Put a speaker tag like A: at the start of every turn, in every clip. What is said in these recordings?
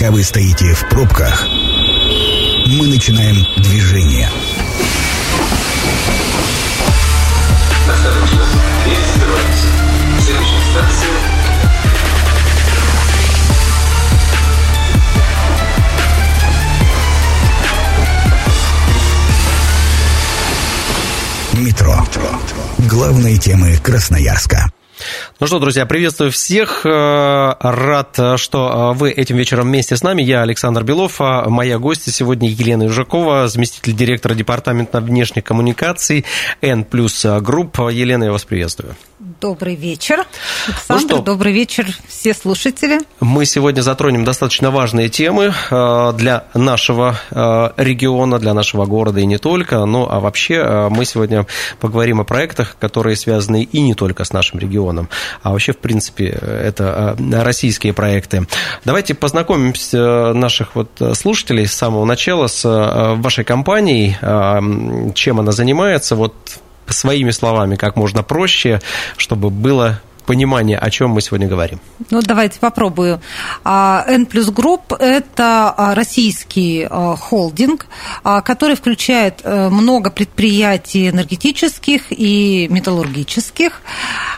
A: Пока вы стоите в пробках, мы начинаем движение.
B: Следующая станция
A: Метро. Главные темы Красноярска.
C: Ну что, друзья, приветствую всех. Э, Рад, что вы этим вечером вместе с нами. Я Александр Белов, а моя гостья сегодня Елена Южакова, заместитель директора департамента внешних коммуникаций N плюс групп. Елена, я вас приветствую.
D: Добрый вечер,
C: Ну
D: Александр.
C: что?
D: Добрый вечер, все слушатели.
C: Мы сегодня затронем достаточно важные темы э, для нашего э, региона, для нашего города и не только. Ну, а вообще мы сегодня поговорим о проектах, которые связаны и не только с нашим регионом, а вообще, в принципе, это э, российские проекты. Давайте познакомимся э, наших вот слушателей с самого начала с э, вашей компанией, э, чем она занимается, вот своими словами, как можно проще, чтобы было понимание, о чем мы сегодня говорим.
D: Ну, давайте попробую. А, N плюс Групп – это а, российский а, холдинг, который включает э, много предприятий энергетических и металлургических.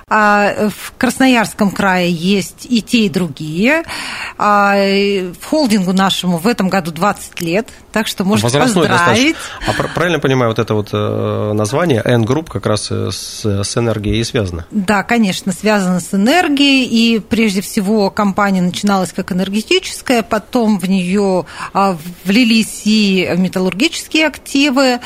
D: В Красноярском крае есть и те, и другие. В холдингу нашему в этом году 20 лет, так что можно
C: Возрастной
D: поздравить.
C: достаточно. А пр- правильно понимаю, вот это вот э, название N-групп как раз э, с, с энергией и связано?
D: Да, конечно, связано с энергией, и прежде всего компания начиналась как энергетическая, потом в нее а, влились и металлургические активы.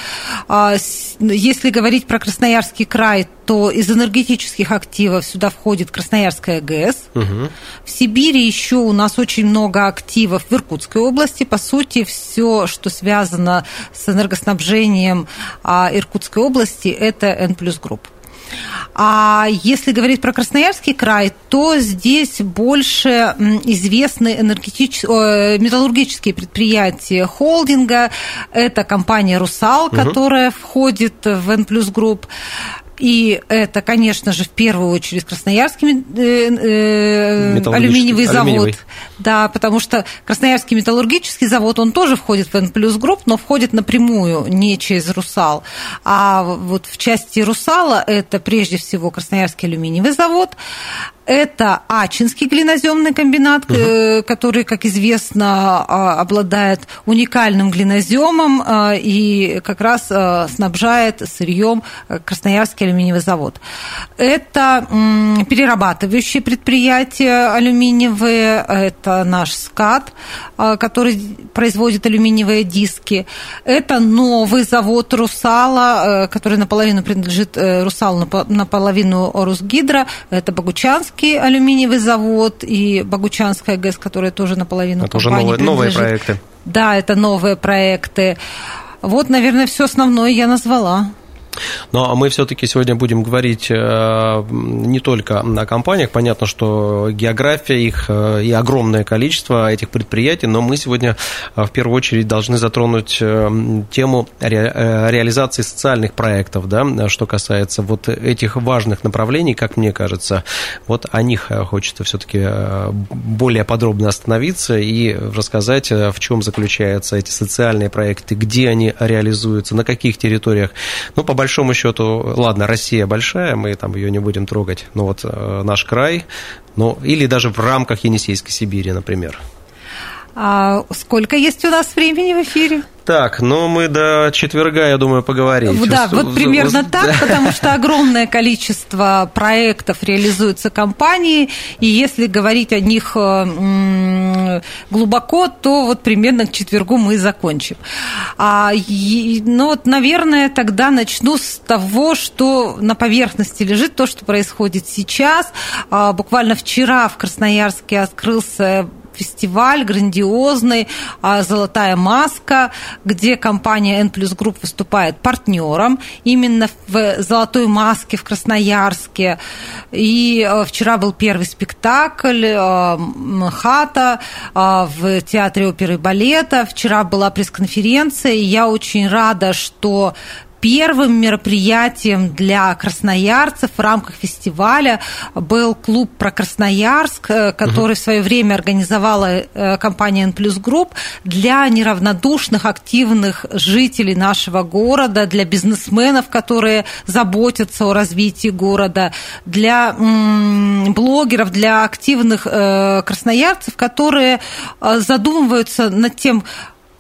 D: А, Если говорить про Красноярский край, то из энергетических активов сюда входит Красноярская ГЭС. В Сибири еще у нас очень много активов в Иркутской области. По сути, все, что связано с энергоснабжением а, Иркутской области, это N плюс групп. А если говорить про Красноярский край, то здесь больше известны энергетич... металлургические предприятия холдинга. Это компания «Русал», которая входит в N групп. И это, конечно же, в первую очередь Красноярский э, э, алюминиевый завод.
C: алюминиевый.
D: Да, потому что Красноярский металлургический завод, он тоже входит в N плюс групп, но входит напрямую, не через «Русал». А вот в части «Русала» это прежде всего Красноярский алюминиевый завод, это Ачинский глиноземный комбинат, э, который, как известно, а, обладает уникальным глиноземом а, и как раз а, снабжает сырьем э, Красноярский алюминиевый завод. Это перерабатывающие предприятия алюминиевые, это наш СКАД, а, который производит алюминиевые диски. Это новый завод Русала, э, который наполовину принадлежит Русалу, напо- наполовину Русгидро. Это Богучанский алюминиевый завод и Богучанская ГЭС, которая тоже наполовину
C: Это уже новые, новые проекты.
D: Да, это новые проекты. Вот, наверное, все основное я назвала.
C: Но мы все-таки сегодня будем говорить э, не только о компаниях. Понятно, что география их э, и огромное количество этих предприятий, но мы сегодня э, в первую очередь должны затронуть тему ре- реализации социальных проектов, да, что касается вот этих важных направлений, как мне кажется. Вот о них хочется все-таки более подробно остановиться и рассказать, в чем заключаются эти социальные проекты, где они реализуются, на каких территориях. Ну, по большому счету, ладно, Россия большая, мы там ее не будем трогать, но вот э, наш край, ну, или даже в рамках Енисейской Сибири, например.
D: А сколько есть у нас времени в эфире?
C: Так, ну мы до четверга, я думаю, поговорим.
D: Да, вот примерно так, потому что огромное количество проектов реализуется компанией, и если говорить о них э, глубоко, то вот примерно к четвергу мы закончим. А, и- ну вот, наверное, тогда начну с того, что на поверхности лежит, то, что происходит сейчас. А, Буквально вчера в Красноярске открылся фестиваль грандиозный а, «Золотая маска», где компания En Group выступает партнером именно в «Золотой маске» в Красноярске. И э, вчера был первый спектакль э, «Хата» э, в Театре оперы и балета. Вчера была пресс-конференция, и я очень рада, что первым мероприятием для красноярцев в рамках фестиваля был клуб про Красноярск, э, который угу. в свое время организовала э, компания En Group для неравнодушных, активных жителей нашего города, для бизнесменов, которые заботятся о развитии города, для блогеров, для активных э, красноярцев, которые задумываются над тем,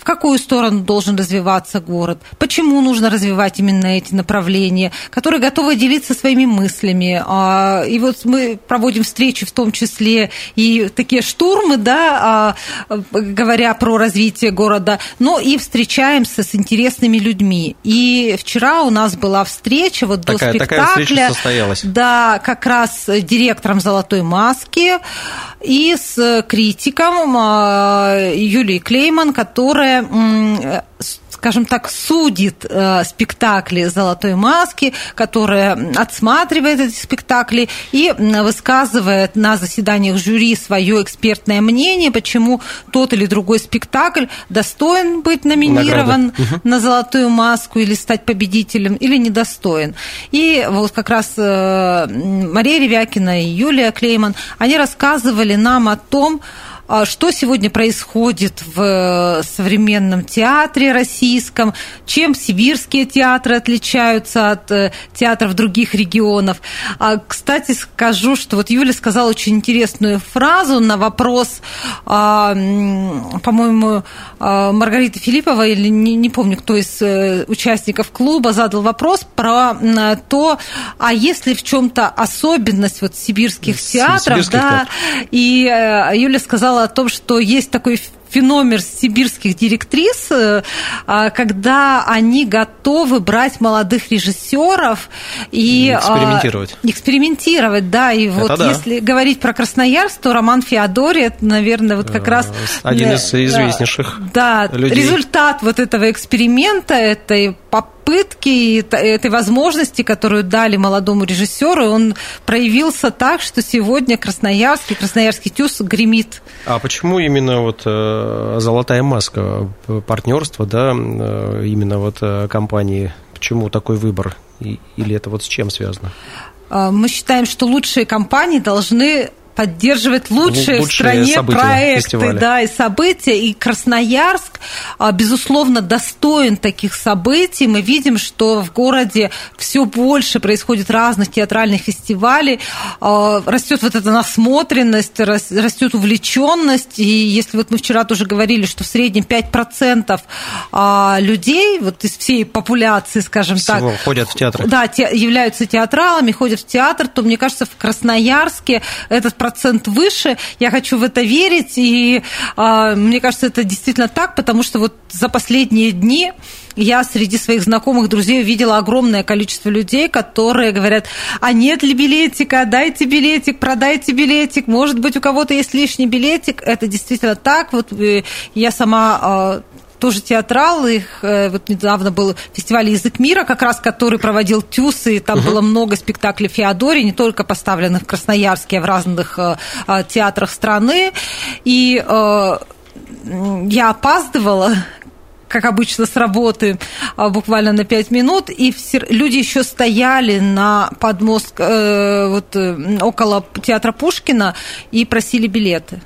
D: какую сторону должен развиваться город, почему нужно развивать именно эти направления, которые готовы делиться своими мыслями. А, и вот мы проводим встречи в том числе и такие штурмы, да, а, говоря про развитие города, но и встречаемся с интересными людьми. И вчера у нас была встреча вот такая, до спектакля. Такая встреча состоялась. Да, как раз директором «Золотой маски» и с критиком а, Юлией Клейман, которая которая скажем так, судит э, спектакли «Золотой маски», которая отсматривает эти спектакли и высказывает на заседаниях жюри свое экспертное мнение, почему тот или другой спектакль достоин быть номинирован Награда. на «Золотую маску» или стать победителем, или недостоин. И вот как раз э, Мария Ревякина и Юлия Клейман, они рассказывали нам о том, что сегодня происходит в современном театре российском, чем сибирские театры отличаются от э, театров других регионов. А, кстати, скажу, что вот Юля сказала очень интересную фразу на вопрос, а, по-моему, Маргарита Филиппова, или не, не помню, кто из э, участников клуба задал вопрос про то, а есть ли в чем-то особенность вот сибирских театров, сибирских да, театров. и э, Юля сказала, сказала о том, что есть такой феномен сибирских директрис, э, а, когда они готовы брать молодых режиссеров и,
C: а, экспериментировать.
D: Экспериментировать, да. И это вот да. если говорить про Красноярск, то Роман Феодори, это, наверное, вот как раз...
C: Один из известнейших
D: Да, людей. результат вот этого эксперимента, этой попытки, этой возможности, которую дали молодому режиссеру, он проявился так, что сегодня Красноярский, Красноярский ТЮЗ гремит.
C: А почему именно вот э, «Золотая маска», партнерство, да, э, именно вот э, компании, почему такой выбор? Или это вот с чем связано?
D: А, мы считаем, что лучшие компании должны поддерживать лучшие, лучшие в стране события, проекты фестиваля. да, и события. И Красноярск, а, безусловно, достоин таких событий. Мы видим, что в городе все больше происходит разных театральных фестивалей, а, растет вот эта насмотренность, растет увлеченность. И если вот мы вчера тоже говорили, что в среднем 5% а, людей вот из всей популяции, скажем Всего
C: так, ходят в театр.
D: Да, те, являются театралами, ходят в театр, то, мне кажется, в Красноярске этот процент выше. Я хочу в это верить, и э, мне кажется, это действительно так, потому что вот за последние дни я среди своих знакомых, друзей увидела огромное количество людей, которые говорят, а нет ли билетика, дайте билетик, продайте билетик, может быть, у кого-то есть лишний билетик. Это действительно так. Вот э, я сама а, тоже театрал. Их э, вот недавно был фестиваль «Язык мира», как раз который проводил ТЮС, и там угу. было много спектаклей Феодори, не только поставленных в Красноярске, а в разных э, э, театрах страны. И я опаздывала как обычно, с работы буквально на пять минут, и все, люди еще стояли на подмост, э, вот, около театра Пушкина и просили билеты.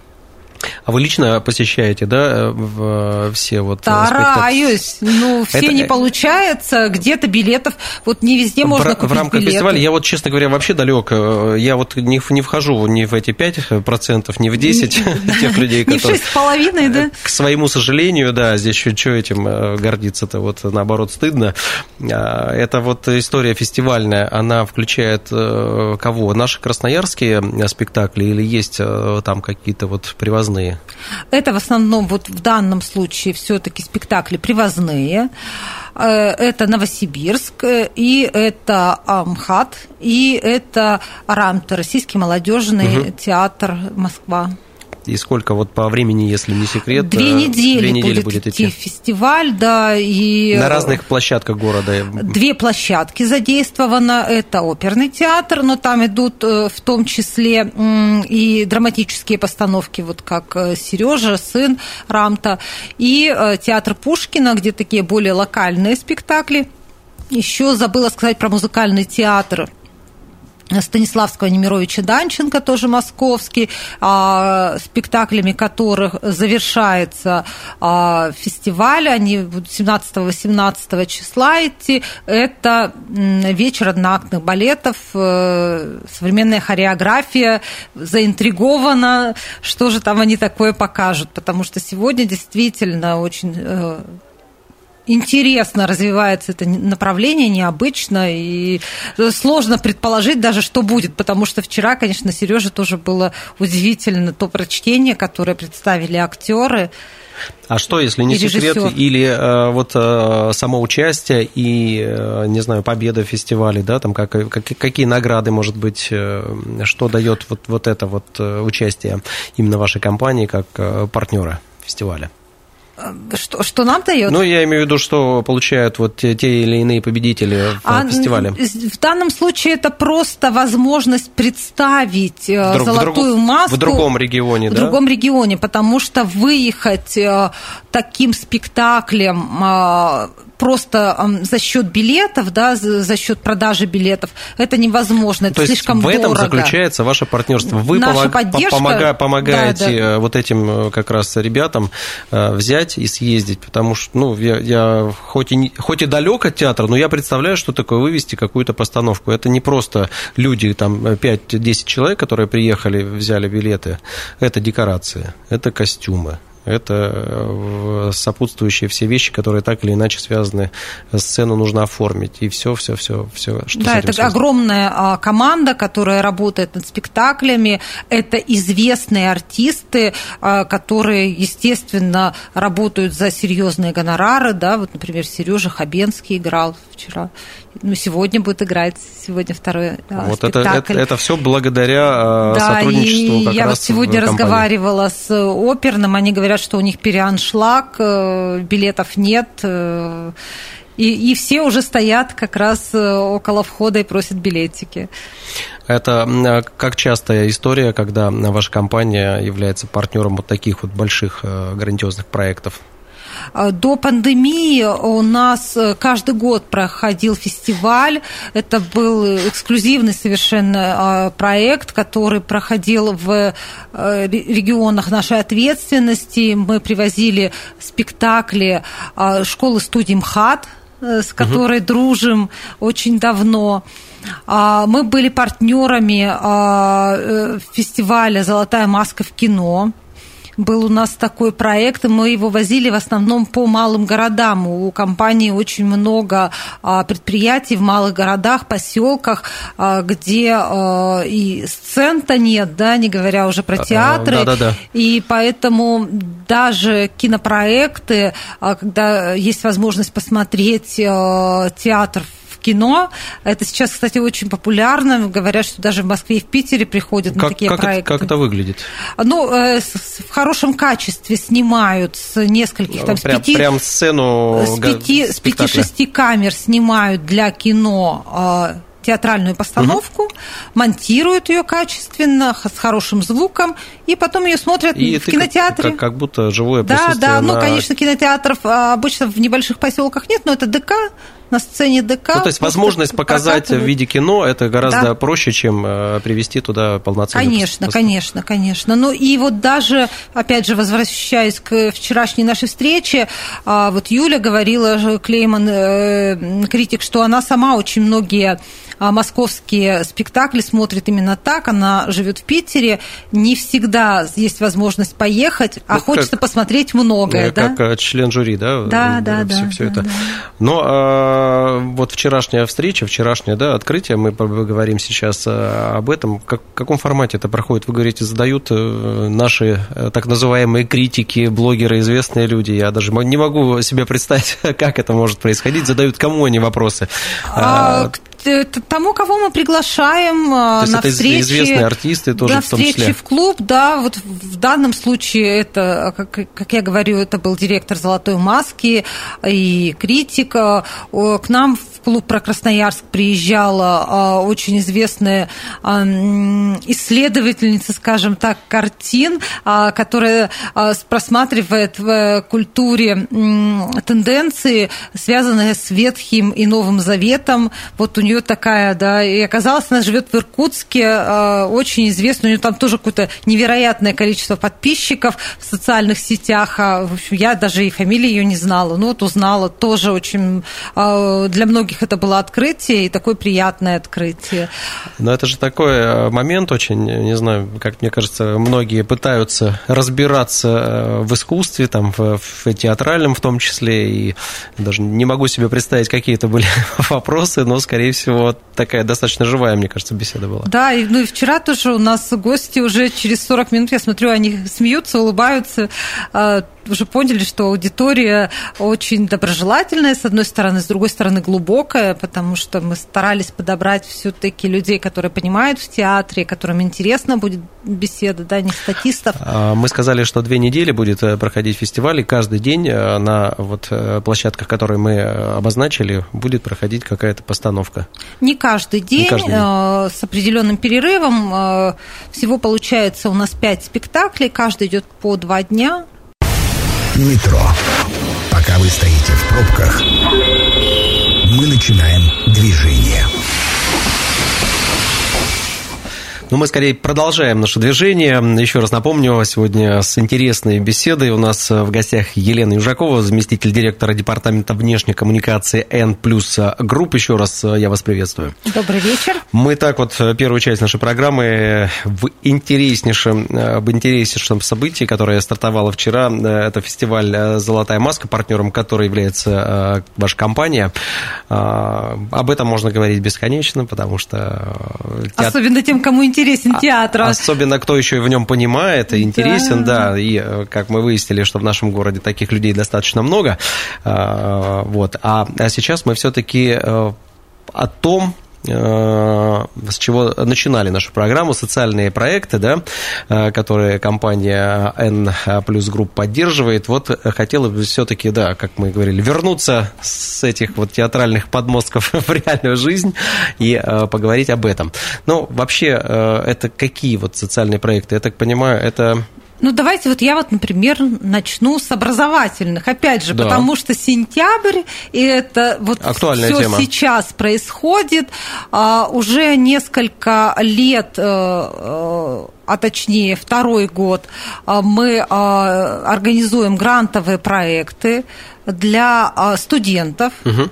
C: А вы лично посещаете, да, в, все вот
D: э, Стараюсь. Ну, все Это... не получается. Где-то билетов, вот не везде можно в, купить
C: В рамках
D: билеты.
C: фестиваля я вот, честно говоря, вообще далек. Э, я вот не, не вхожу ни в эти 5%, ни в 10% тех людей, которые...
D: Не в 6,5, да? Э,
C: к своему сожалению, да, здесь что этим гордиться-то, вот наоборот, стыдно. А, это вот история фестивальная, она включает кого? Наши красноярские спектакли или есть там какие-то вот привозные привозные?
D: Это в основном вот в данном случае все-таки спектакли привозные. Э, это Новосибирск, и это Амхат, и это Рамта, Российский молодежный угу. театр Москва.
C: И сколько вот по времени, если не секрет?
D: Две недели, две недели будет, будет идти фестиваль, да. И
C: На разных площадках города?
D: Две площадки задействовано. Это оперный театр, но там идут э, в том числе и драматические постановки, вот как э, Сережа, сын Рамта, и э, театр Пушкина, где такие более локальные спектакли Еще забыла сказать про музыкальный театр Станиславского Немировича Данченко, тоже московский, а, спектаклями которых завершается а, фестиваль. Они будут 17-18 числа идти. Это вечер одноактных балетов, э, современная хореография. Заинтригована, что же там они такое покажут, потому что сегодня действительно очень э, интересно развивается это направление, необычно, и сложно предположить даже, что будет, потому что вчера, конечно, Сереже тоже было удивительно то прочтение, которое представили актеры.
C: А что, если не секрет, или э, вот э, само участие и, э, не знаю, победа в фестивале, да, там как, как, какие награды, может быть, э, что дает вот, вот это вот э, участие именно вашей компании как э, партнера фестиваля?
D: Что, что нам дает?
C: Ну, я имею в виду, что получают вот те, те или иные победители в а, фестивале.
D: В данном случае это просто возможность представить э, в золотую
C: друг,
D: маску
C: в другом регионе,
D: в
C: да?
D: другом регионе, потому что выехать э, таким спектаклем э, просто за счет билетов, да, за счет продажи билетов, это невозможно, это
C: То
D: слишком
C: дорого. в этом
D: дорого.
C: заключается ваше партнерство. Вы
D: Наша помог, поддержка,
C: помога, помогаете
D: да, да.
C: Э, вот этим э, как раз ребятам э, взять и съездить, потому что, ну, я, я хоть, и не, хоть и далек от театра, но я представляю, что такое вывести какую-то постановку. Это не просто люди, там, 5-10 человек, которые приехали, взяли билеты. Это декорации, это костюмы, это э, сопутствующие все вещи, которые так или иначе связаны. Сцену нужно оформить. И все, все, все, все.
D: Что да, это связано. огромная а, команда, которая работает над спектаклями. Это известные артисты, а, которые, естественно, работают за серьезные гонорары. Да? Вот, например, Сережа Хабенский играл вчера ну, сегодня будет играть, сегодня второй
C: вот
D: спектакль.
C: Это, это, это все благодаря да, сотрудничеству как
D: я
C: раз
D: вот сегодня разговаривала с оперным, они говорят, что у них переаншлаг, э, билетов нет, э, и, и все уже стоят как раз э, около входа и просят билетики.
C: Это как частая история, когда ваша компания является партнером вот таких вот больших грандиозных проектов?
D: Э, до пандемии у нас э, каждый год проходил фестиваль. Это был эксклюзивный совершенно э, проект, который проходил в регионах нашей ответственности. Мы привозили спектакли школы-студии МХАТ, с которой угу. дружим очень давно. А, мы были партнерами фестиваля «Золотая маска в кино» был у нас такой проект, мы его возили в основном по малым городам. У компании очень много а, предприятий в малых городах, поселках, а, где а, и сцен-то нет, да, не говоря уже про театры.
C: Да, да, да.
D: И поэтому даже кинопроекты, когда есть возможность посмотреть театр в кино. Это сейчас, кстати, очень популярно. Говорят, что даже в Москве и в Питере приходят
C: как,
D: на такие
C: как
D: проекты.
C: Это, как это выглядит?
D: Ну, э, в хорошем качестве снимают с нескольких, там,
C: прям,
D: с пяти...
C: Прям сцену
D: С пяти, с пяти-шести камер снимают для кино э, театральную постановку, угу. монтируют ее качественно, с хорошим звуком, и потом ее смотрят
C: и
D: в кинотеатре.
C: Как, как будто живое
D: да,
C: присутствие.
D: Да, да,
C: на...
D: ну, конечно, кинотеатров а, обычно в небольших поселках нет, но это ДК, на сцене ДК.
C: Ну, то есть возможность показать прокатывают. в виде кино это гораздо да. проще, чем э, привести туда полноценный
D: Конечно, пост... конечно, конечно. Ну и вот даже, опять же, возвращаясь к вчерашней нашей встрече, а, вот Юля говорила, Клейман, э, критик, что она сама очень многие а, московские спектакли смотрит именно так. Она живет в Питере, не всегда есть возможность поехать, а ну, хочется как, посмотреть многое.
C: Как
D: да?
C: член жюри, да?
D: Да, да, да.
C: Все, все
D: да,
C: это.
D: Да.
C: Но а, вот вчерашняя встреча, вчерашнее да, открытие, мы поговорим сейчас а, об этом. Как, в каком формате это проходит? Вы говорите, задают э, наши э, так называемые критики, блогеры, известные люди. Я даже не могу себе представить, как это может происходить. Задают кому они вопросы?
D: А, тому, кого мы приглашаем
C: То есть
D: на
C: это
D: встречи.
C: известные артисты тоже
D: на
C: в том числе.
D: в клуб, да, вот в данном случае это, как, как я говорю, это был директор «Золотой маски» и критик. К нам клуб про Красноярск приезжала очень известная исследовательница, скажем так, картин, которая просматривает в культуре тенденции, связанные с Ветхим и Новым Заветом. Вот у нее такая, да, и оказалось, она живет в Иркутске, очень известна, у нее там тоже какое-то невероятное количество подписчиков в социальных сетях. А, в общем, я даже и фамилии ее не знала, но вот узнала. Тоже очень а, для многих это было открытие и такое приятное открытие.
C: Но это же такой э, момент очень, не знаю, как мне кажется, многие пытаются разбираться э, в искусстве, там, в, в театральном в том числе, и даже не могу себе представить, какие это были вопросы, но, скорее всего, такая достаточно живая, мне кажется, беседа была.
D: Да, и, ну и вчера тоже у нас гости уже через 40 минут, я смотрю, они смеются, улыбаются, а, уже поняли, что аудитория очень доброжелательная, с одной стороны, с другой стороны, глубокая, потому что мы старались подобрать все-таки людей, которые понимают в театре, которым интересно будет беседа, да, не статистов.
C: А, мы сказали, что две недели будет э, проходить фестиваль, и каждый день э, на вот э, площадках, которые мы обозначили, будет проходить какая-то постановка.
D: Не каждый день, не каждый день. с определенным перерывом. Всего получается у нас пять спектаклей, каждый идет по два дня.
A: Метро. Пока вы стоите в пробках, мы начинаем движение.
C: Ну, мы скорее продолжаем наше движение. Еще раз напомню, сегодня с интересной беседой у нас в гостях Елена Южакова, заместитель директора департамента внешней коммуникации N плюс групп. Еще раз я вас приветствую.
D: Добрый вечер.
C: Мы так вот первую часть нашей программы в интереснейшем, об интереснейшем событии, которое стартовало вчера. Это фестиваль «Золотая маска», партнером которой является э, ваша компания. Э, об этом можно говорить бесконечно, потому что...
D: Особенно тем, кому интересно интересен а, театр.
C: Особенно кто еще и в нем понимает и интересен, да. да. И э, как мы выяснили, что в нашем городе таких людей достаточно много. А, вот. А, а сейчас мы все-таки э, о том, с чего начинали нашу программу, социальные проекты, да, э, которые компания N плюс групп поддерживает. Вот хотела бы все-таки, да, как мы говорили, вернуться с этих вот театральных подмостков в реальную жизнь и э, поговорить об этом. Ну, вообще, это какие вот социальные проекты? Я так понимаю, это
D: ну, давайте вот я вот, например, начну с образовательных. Опять же, да. потому что сентябрь, и это вот все сейчас происходит. А, уже несколько лет э, э, а точнее второй год, а, мы а, организуем грантовые проекты для студентов. Угу.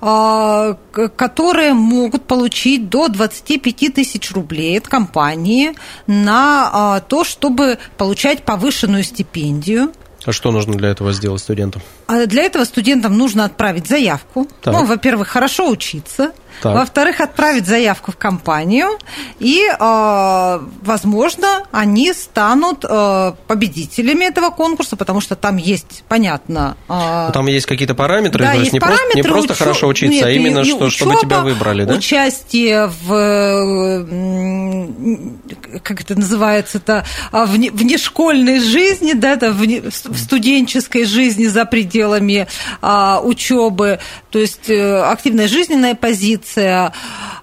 D: А, которые могут получить до 25 тысяч рублей от компании на а, то, чтобы получать повышенную стипендию.
C: А что нужно для этого сделать студентам?
D: Для этого студентам нужно отправить заявку. Так. Ну, во-первых, хорошо учиться. Во-вторых, отправить заявку в компанию, и, э, возможно, они станут э, победителями этого конкурса, потому что там есть, понятно...
C: Э, там есть какие-то параметры, да, то есть, есть не, параметры, просто, не просто уч... хорошо учиться, Нет, а именно, и, что, учеба, чтобы тебя выбрали, да?
D: Участие в, как это называется-то, в внешкольной жизни, да, это в, в студенческой жизни за пределами а, учебы, то есть э, активная жизненная позиция, позиция.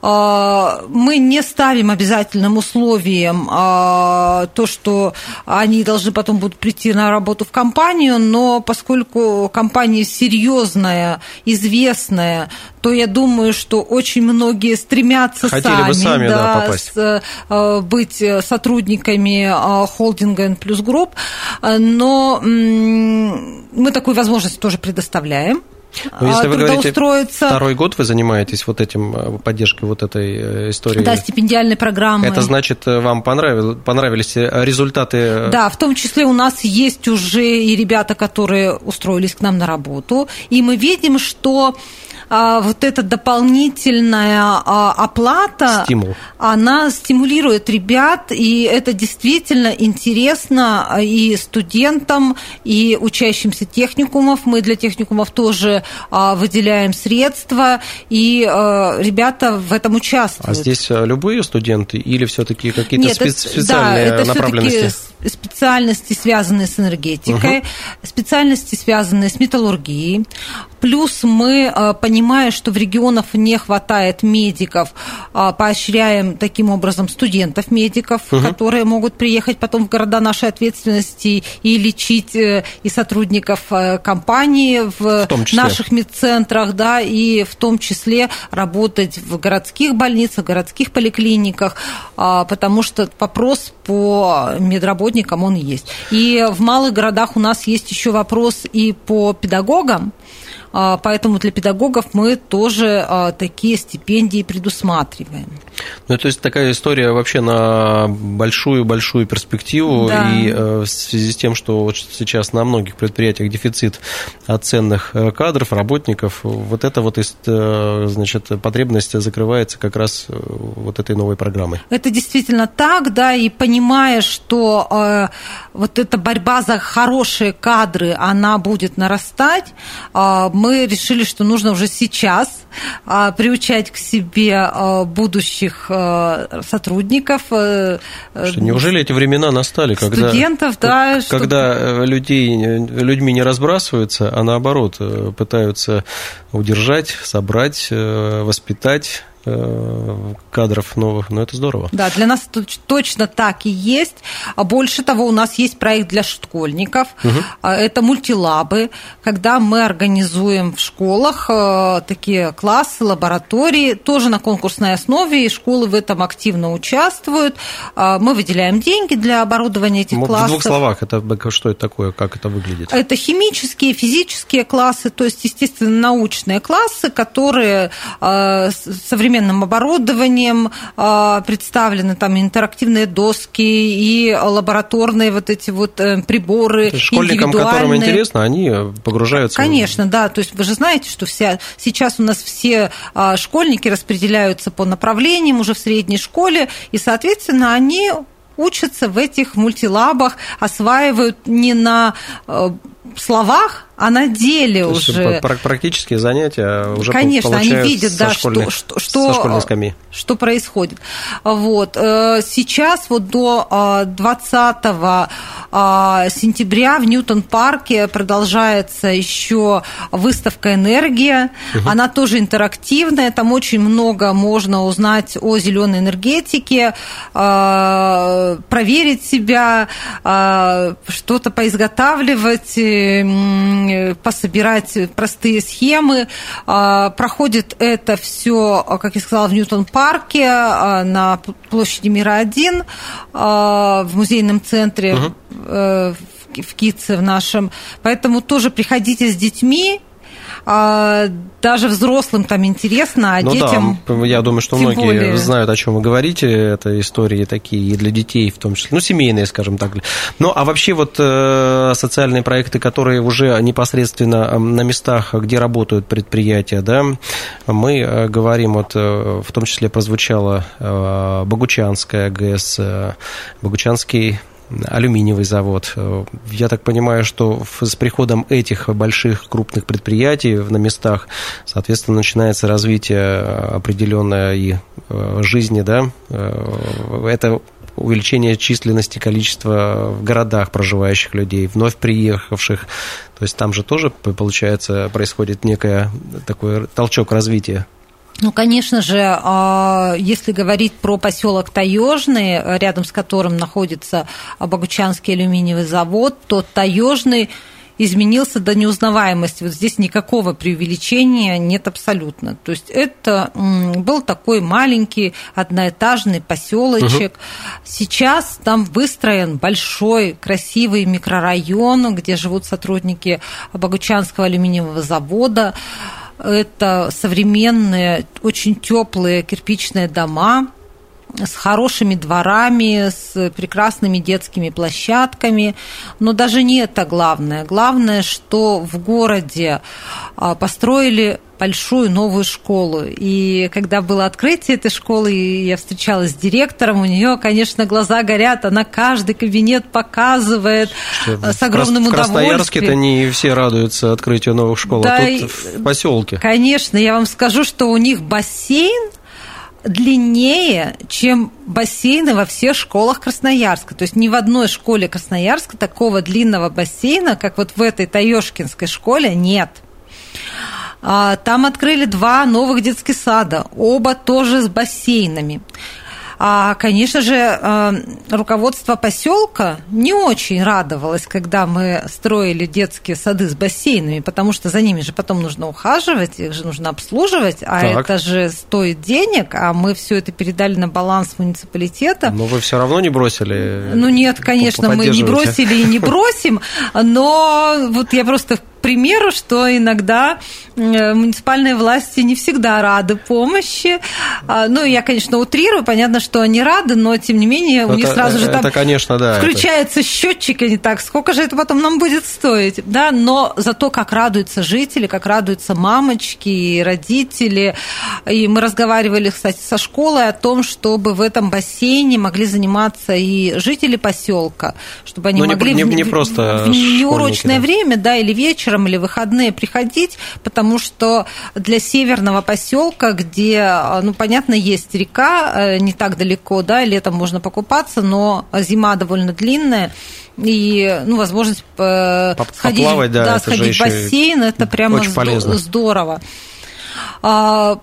D: А, мы не ставим обязательным условием а, то, что они должны потом будут прийти на работу в компанию, но поскольку компания серьезная, известная, то я думаю, что очень многие стремятся
C: Хотели
D: сами,
C: бы сами да, да, попасть.
D: С, а, быть сотрудниками холдинга N плюс групп, но мы такую возможность тоже предоставляем.
C: Но если а, вы говорите, второй год вы занимаетесь вот этим, э, поддержкой вот этой э, истории.
D: Да, стипендиальной программы.
C: Это значит, э, вам понравилось, понравились результаты?
D: Да, в том числе у нас есть уже и ребята, которые устроились к нам на работу, и мы видим, что а, вот эта дополнительная а, оплата,
C: Стимул.
D: она стимулирует ребят, и это действительно интересно а, и студентам, и учащимся техникумов. Мы для техникумов тоже выделяем средства, и ребята в этом участвуют.
C: А здесь любые студенты или все-таки какие-то Нет, специ- специальные да, это направленности?
D: специальности, связанные с энергетикой, угу. специальности, связанные с металлургией. Плюс мы понимаем, понимая, что в регионах не хватает медиков, а, поощряем таким образом студентов-медиков, угу. которые могут приехать потом в города нашей ответственности и лечить э, и сотрудников э, компании в, в наших медцентрах, да, и в том числе работать в городских больницах, городских поликлиниках, а, потому что вопрос по медработникам он есть. И в малых городах у нас есть еще вопрос и по педагогам, поэтому для педагогов мы тоже а, такие стипендии предусматриваем.
C: Ну, то есть такая история вообще на большую-большую перспективу, да. и э, в связи с тем, что вот сейчас на многих предприятиях дефицит ценных э, кадров, работников, вот эта вот э, значит, потребность закрывается как раз вот этой новой программой.
D: Это действительно так, да, и понимая, что э, вот эта борьба за хорошие кадры, она будет нарастать, э, мы решили, что нужно уже сейчас э, приучать к себе э, будущих будущих э, сотрудников. Э,
C: что, неужели эти времена настали,
D: когда, студентов, да,
C: когда чтобы... людей, людьми не разбрасываются, а наоборот пытаются удержать, собрать, воспитать Э, кадров новых, но это здорово.
D: Да, для нас точно так и есть. А больше того, у нас есть проект для школьников. Угу. Это мультилабы, когда мы организуем в школах э, такие классы, лаборатории, тоже на конкурсной основе, и школы в этом активно участвуют. А, мы выделяем деньги для оборудования этих
C: в
D: классов.
C: В двух словах, это что это такое, как это выглядит?
D: Это химические, физические классы, то есть, естественно, научные классы, которые современные современным оборудованием, а, представлены там интерактивные доски и лабораторные вот эти вот э, приборы.
C: Школьникам, которым интересно, они погружаются.
D: Конечно, да. То есть вы же знаете, что вся, сейчас у нас все а, школьники распределяются по направлениям уже в средней школе, и, соответственно, они учатся в этих мультилабах, осваивают не на э, словах, а на деле То уже.
C: Практические занятия уже
D: Конечно, они видят, да, что, что, что, что происходит. Вот. Э, сейчас вот до 20 э, э, сентября в Ньютон-парке продолжается еще выставка «Энергия». Угу. Она тоже интерактивная, там очень много можно узнать о зеленой энергетике, проверить себя, что-то поизготавливать, пособирать простые схемы. А, проходит это все, как я сказала, в Ньютон-парке а, на площади Мира-1 а, в музейном центре угу. в Китце в нашем. Поэтому тоже приходите с детьми, а, даже взрослым там интересно, а ну детям.
C: Да, я думаю, что многие более... знают, о чем вы говорите. Это истории такие и для детей в том числе, ну, семейные, скажем так. Ну, а вообще вот э, социальные проекты, которые уже непосредственно на местах, где работают предприятия, да, мы э, говорим, вот э, в том числе прозвучала Богучанская ГЭС, Богучанский алюминиевый завод. Я так понимаю, что с приходом этих больших крупных предприятий на местах, соответственно, начинается развитие определенной и э, жизни, да, э, это увеличение численности количества в городах проживающих людей, вновь приехавших. То есть там же тоже, получается, происходит некое такой толчок развития.
D: Ну, конечно же, а, если говорить про поселок Таежный, рядом с которым находится Богучанский алюминиевый завод, то Таежный изменился до неузнаваемости. Вот здесь никакого преувеличения нет абсолютно. То есть это был такой маленький одноэтажный поселочек. Угу. Сейчас там выстроен большой красивый микрорайон, где живут сотрудники Богучанского алюминиевого завода. Это современные, очень теплые кирпичные дома с хорошими дворами, с прекрасными детскими площадками. Но даже не это главное. Главное, что в городе а, построили большую новую школу. И когда было открытие этой школы, я встречалась с директором, у нее, конечно, глаза горят, она каждый кабинет показывает Что, с огромным
C: в
D: удовольствием. В
C: Красноярске-то не все радуются открытию новых школ, а да, а тут в поселке.
D: Конечно, я вам скажу, что у них бассейн длиннее, чем бассейны во всех школах Красноярска. То есть ни в одной школе Красноярска такого длинного бассейна, как вот в этой Таешкинской школе, нет. А, там открыли два новых детских сада, оба тоже с бассейнами. А, конечно же, э, руководство поселка не очень радовалось, когда мы строили детские сады с бассейнами, потому что за ними же потом нужно ухаживать, их же нужно обслуживать, а так. это же стоит денег, а мы все это передали на баланс муниципалитета.
C: Но вы все равно не бросили?
D: Ну нет, конечно, мы не бросили и не бросим, но вот я просто примеру, что иногда э, муниципальные власти не всегда рады помощи. А, ну, я, конечно, утрирую, понятно, что они рады, но тем не менее у это, них сразу же
C: это,
D: там
C: конечно, да,
D: включается это... счетчик, и не так, сколько же это потом нам будет стоить, да, но зато как радуются жители, как радуются мамочки и родители, и мы разговаривали, кстати, со школой о том, чтобы в этом бассейне могли заниматься и жители поселка, чтобы они
C: но
D: могли
C: не, не, не
D: в,
C: просто
D: в неурочное да. время, да, или вечером вечером или выходные приходить, потому что для северного поселка, где, ну, понятно, есть река, э, не так далеко, да, летом можно покупаться, но зима довольно длинная, и ну, возможность э, сходить,
C: Поплавать, да,
D: да, сходить в бассейн, это прямо
C: очень полезно.
D: здорово. А,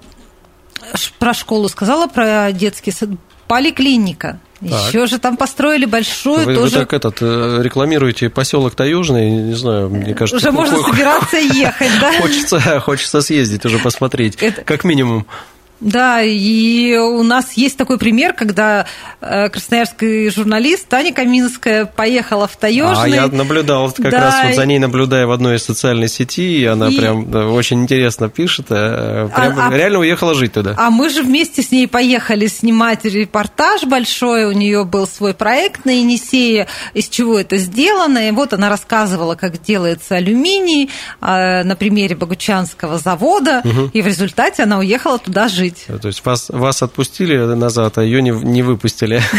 D: про школу сказала, про детский сад. Поликлиника. Так. Еще же там построили большую
C: вы,
D: тоже...
C: Вы так этот, э, рекламируете поселок Таюжный, не знаю, мне кажется...
D: Уже можно собираться ехать, да?
C: Хочется, хочется съездить, уже посмотреть, как минимум.
D: Да, и у нас есть такой пример, когда э, красноярский журналист Таня Каминская поехала в Таежный.
C: А я наблюдал, как да. раз вот за ней наблюдаю в одной из социальных сетей, и она и... прям да, очень интересно пишет, э, прям а, реально а... уехала жить туда.
D: А мы же вместе с ней поехали снимать репортаж большой, у нее был свой проект на Енисее, из чего это сделано, и вот она рассказывала, как делается алюминий э, на примере Богучанского завода, угу. и в результате она уехала туда жить жить.
C: То есть вас, вас отпустили назад, а ее не, не выпустили.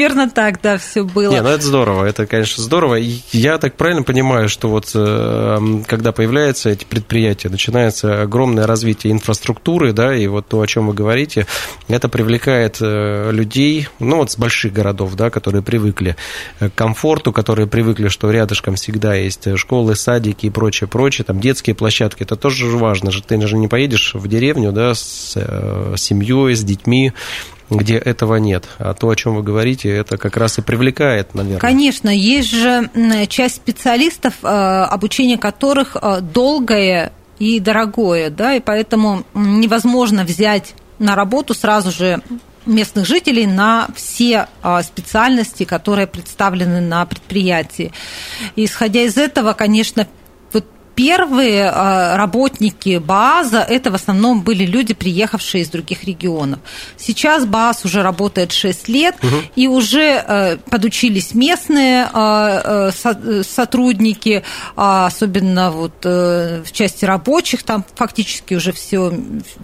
D: Примерно так, да, все было.
C: Не, ну это здорово, это, конечно, здорово. Я так правильно понимаю, что вот э, когда появляются эти предприятия, начинается огромное развитие инфраструктуры, да, и вот то, о чем вы говорите, это привлекает э, людей, ну вот с больших городов, да, которые привыкли к комфорту, которые привыкли, что рядышком всегда есть школы, садики и прочее, прочее, там детские площадки, это тоже важно, ты же не поедешь в деревню, да, с э, семьей, с детьми, где этого нет. А то, о чем вы говорите, это как раз и привлекает, наверное.
D: Конечно, есть же часть специалистов, э, обучение которых э, долгое и дорогое, да, и поэтому невозможно взять на работу сразу же местных жителей на все э, специальности, которые представлены на предприятии. Исходя из этого, конечно, первые а, работники БААЗа это в основном были люди, приехавшие из других регионов. Сейчас БААЗ уже работает 6 лет, угу. и уже э, подучились местные а, э, сотрудники, а, особенно вот э, в части рабочих, там фактически уже все,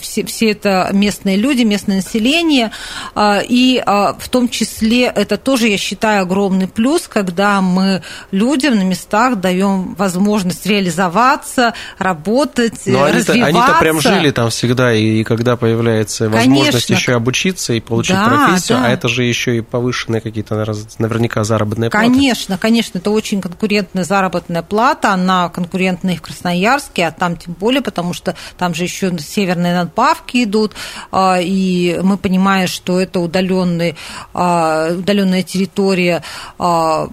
D: все, все это местные люди, местное население, и в том числе это тоже, я считаю, огромный плюс, когда мы людям на местах даем возможность реализовать развиваться, работать, Но развиваться.
C: Они-то, они-то прям жили там всегда, и, и когда появляется возможность Конечно. еще обучиться и получить да, профессию, да. а это же еще и повышенные какие-то, наверняка, заработные
D: платы. Конечно, конечно, это очень конкурентная заработная плата, она конкурентная и в Красноярске, а там тем более, потому что там же еще северные надбавки идут, а, и мы понимаем, что это удаленный, а, удаленная территория, а,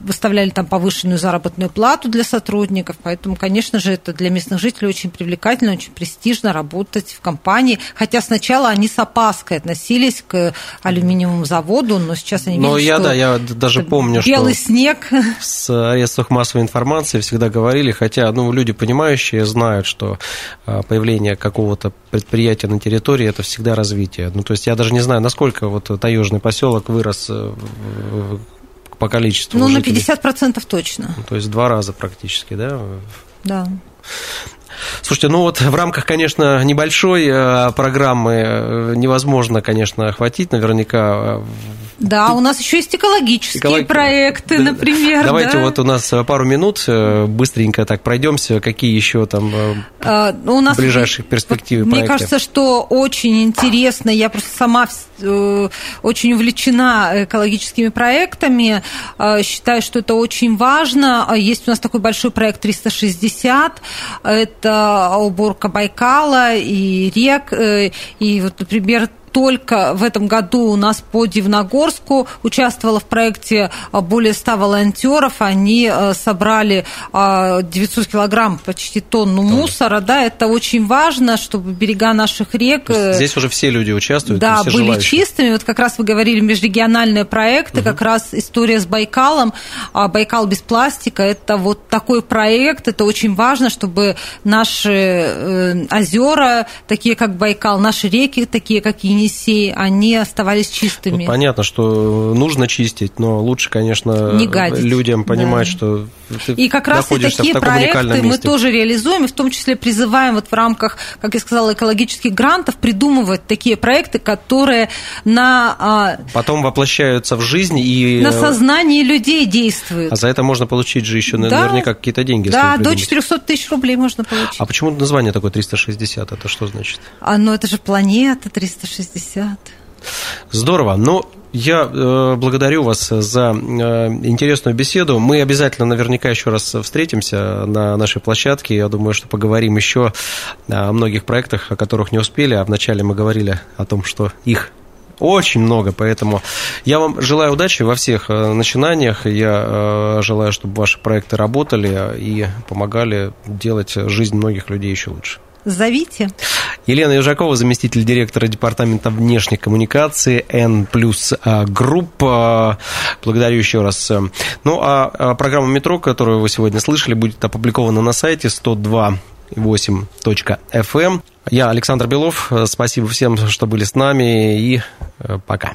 D: выставляли там повышенную заработную плату для сотрудников, поэтому Поэтому, конечно же, это для местных жителей очень привлекательно, очень престижно работать в компании. Хотя сначала они с опаской относились к алюминиевому заводу, но сейчас они
C: но
D: видят,
C: я,
D: что
C: да, я даже помню,
D: белый что снег.
C: В средствах массовой информации всегда говорили, хотя ну, люди понимающие знают, что а, появление какого-то предприятия на территории – это всегда развитие. Ну, то есть я даже не знаю, насколько вот таежный поселок вырос э, по количеству
D: Ну, жителей. на 50% точно.
C: Ну, то есть два раза практически, да?
D: Да.
C: Слушайте, ну вот в рамках, конечно, небольшой э, программы э, невозможно, конечно, охватить наверняка э,
D: Да, у нас еще есть экологические Эколог... проекты, например.
C: Давайте
D: да?
C: вот у нас пару минут, быстренько так пройдемся. Какие еще там а, у нас ближайших перспективы
D: Мне проекты? кажется, что очень интересно. Я просто сама очень увлечена экологическими проектами. Считаю, что это очень важно. Есть у нас такой большой проект 360. Это уборка Байкала и рек. И вот, например, только в этом году у нас по Дивногорску участвовало в проекте а, более 100 волонтеров. Они а, собрали 900 а, килограмм, почти тонну мусора. Да, это очень важно, чтобы берега наших рек...
C: Э, здесь уже все люди участвуют,
D: Да,
C: все
D: были
C: желающие.
D: чистыми. Вот как раз вы говорили, межрегиональные проекты, угу. как раз история с Байкалом. Байкал без пластика – это вот такой проект. Это очень важно, чтобы наши э, озера, такие как Байкал, наши реки, такие как Енисей, Енисей, они оставались чистыми.
C: Ну, понятно, что нужно чистить, но лучше, конечно,
D: Не гадить.
C: людям понимать,
D: да.
C: что ты
D: И как раз и такие проекты мы тоже реализуем, и в том числе призываем вот в рамках, как я сказала, экологических грантов придумывать такие проекты, которые на... А,
C: Потом воплощаются в жизнь и...
D: На сознании людей действуют.
C: А за это можно получить же еще да. наверняка какие-то деньги.
D: Да, до 400 тысяч рублей можно получить.
C: А почему название такое 360? Это что значит?
D: А, ну это же планета 360. 60.
C: Здорово. Ну, я э, благодарю вас за э, интересную беседу. Мы обязательно наверняка еще раз встретимся на нашей площадке. Я думаю, что поговорим еще о многих проектах, о которых не успели. А вначале мы говорили о том, что их очень много, поэтому я вам желаю удачи во всех э, начинаниях. Я желаю, чтобы ваши проекты работали и помогали делать жизнь многих людей еще лучше.
D: Зовите.
C: Елена Южакова, заместитель директора департамента внешней коммуникации N а, групп. Благодарю еще раз. Ну, а, а программа «Метро», которую вы сегодня слышали, будет опубликована на сайте 102.8.fm. Эм. Я Александр Белов. Спасибо всем, что были с нами, и э, пока.